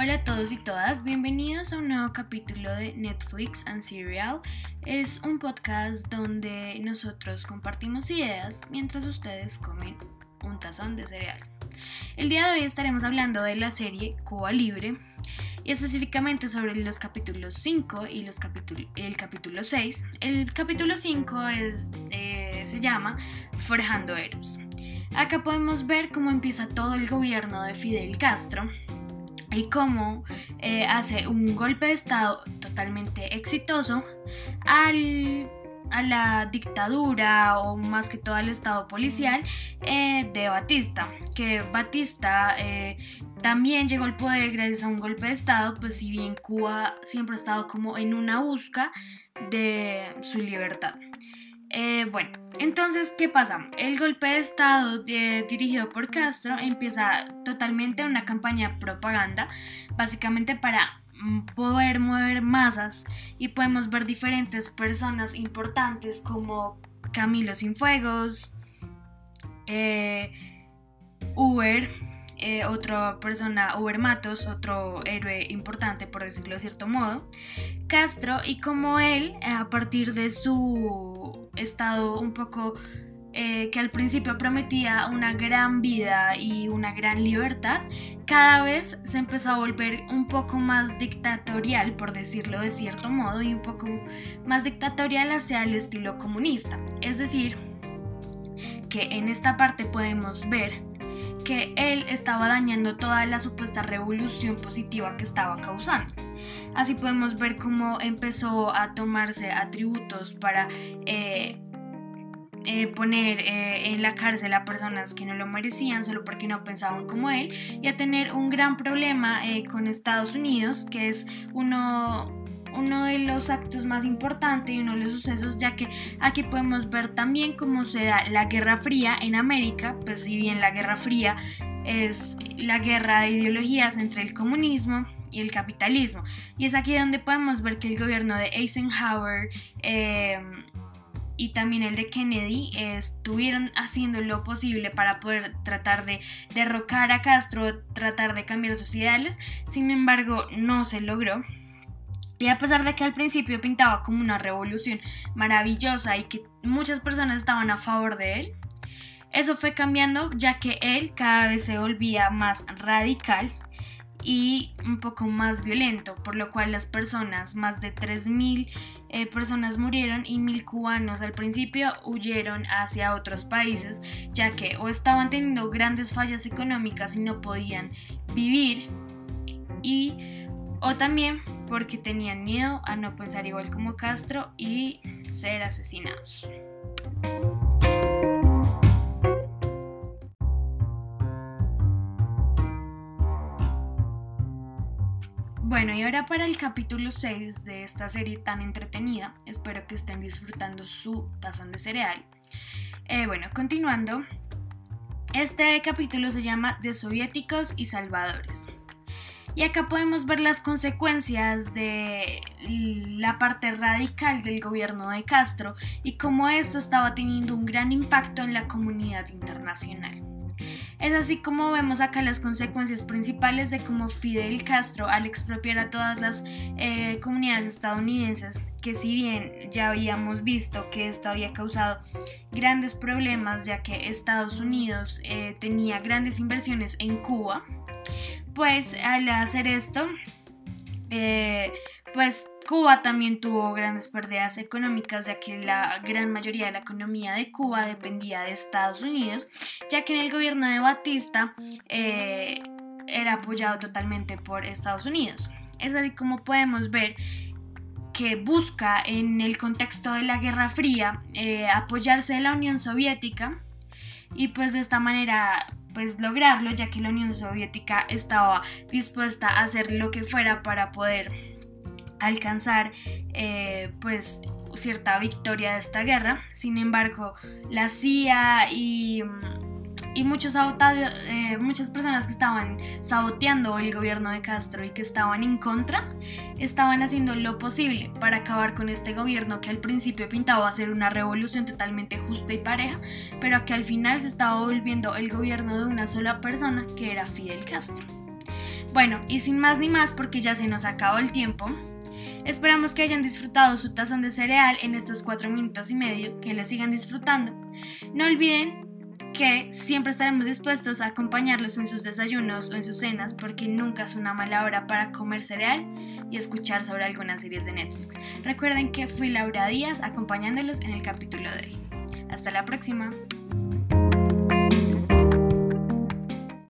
Hola a todos y todas, bienvenidos a un nuevo capítulo de Netflix and Serial. Es un podcast donde nosotros compartimos ideas mientras ustedes comen un tazón de cereal. El día de hoy estaremos hablando de la serie Cuba Libre y específicamente sobre los capítulos 5 y los el capítulo 6. El capítulo 5 es, eh, se llama Forjando Eros. Acá podemos ver cómo empieza todo el gobierno de Fidel Castro y cómo eh, hace un golpe de Estado totalmente exitoso al, a la dictadura o más que todo al Estado policial eh, de Batista, que Batista eh, también llegó al poder gracias a un golpe de Estado, pues si bien Cuba siempre ha estado como en una busca de su libertad. Eh, bueno, entonces, ¿qué pasa? El golpe de Estado dirigido por Castro empieza totalmente una campaña propaganda, básicamente para mm, poder mover masas y podemos ver diferentes personas importantes como Camilo Sinfuegos, eh, Uber, eh, otra persona, Uber Matos, otro héroe importante por decirlo de cierto modo, Castro, y como él, a partir de su estado un poco eh, que al principio prometía una gran vida y una gran libertad, cada vez se empezó a volver un poco más dictatorial, por decirlo de cierto modo, y un poco más dictatorial hacia el estilo comunista. Es decir, que en esta parte podemos ver que él estaba dañando toda la supuesta revolución positiva que estaba causando. Así podemos ver cómo empezó a tomarse atributos para eh, eh, poner eh, en la cárcel a personas que no lo merecían solo porque no pensaban como él y a tener un gran problema con Estados Unidos, que es uno uno de los actos más importantes y uno de los sucesos, ya que aquí podemos ver también cómo se da la Guerra Fría en América, pues si bien la Guerra Fría es la guerra de ideologías entre el comunismo y el capitalismo. Y es aquí donde podemos ver que el gobierno de Eisenhower em, y también el de Kennedy estuvieron haciendo lo posible para poder tratar de derrocar a Castro, tratar de cambiar sus ideales, sin embargo no se logró. Y a pesar de que al principio pintaba como una revolución maravillosa y que muchas personas estaban a favor de él, eso fue cambiando ya que él cada vez se volvía más radical y un poco más violento, por lo cual las personas, más de 3.000 eh, personas murieron y 1.000 cubanos al principio huyeron hacia otros países, ya que o estaban teniendo grandes fallas económicas y no podían vivir y o también porque tenían miedo a no pensar igual como Castro y ser asesinados. Bueno, y ahora para el capítulo 6 de esta serie tan entretenida, espero que estén disfrutando su tazón de cereal. Eh, bueno, continuando, este capítulo se llama De soviéticos y salvadores. Y acá podemos ver las consecuencias de la parte radical del gobierno de Castro y cómo esto estaba teniendo un gran impacto en la comunidad internacional. Es así como vemos acá las consecuencias principales de cómo Fidel Castro, al expropiar a todas las eh, comunidades estadounidenses, que si bien ya habíamos visto que esto había causado grandes problemas, ya que Estados Unidos eh, tenía grandes inversiones en Cuba, pues al hacer esto, eh, pues Cuba también tuvo grandes pérdidas económicas, ya que la gran mayoría de la economía de Cuba dependía de Estados Unidos, ya que en el gobierno de Batista eh, era apoyado totalmente por Estados Unidos. Es así como podemos ver que busca en el contexto de la Guerra Fría eh, apoyarse de la Unión Soviética y pues de esta manera pues lograrlo ya que la Unión Soviética estaba dispuesta a hacer lo que fuera para poder alcanzar eh, pues cierta victoria de esta guerra. Sin embargo la CIA y y muchos eh, muchas personas que estaban saboteando el gobierno de Castro y que estaban en contra, estaban haciendo lo posible para acabar con este gobierno que al principio pintaba ser una revolución totalmente justa y pareja, pero que al final se estaba volviendo el gobierno de una sola persona que era Fidel Castro. Bueno, y sin más ni más porque ya se nos acabó el tiempo, esperamos que hayan disfrutado su tazón de cereal en estos cuatro minutos y medio, que lo sigan disfrutando. No olviden que siempre estaremos dispuestos a acompañarlos en sus desayunos o en sus cenas porque nunca es una mala hora para comer cereal y escuchar sobre algunas series de Netflix. Recuerden que fui Laura Díaz acompañándolos en el capítulo de hoy. Hasta la próxima.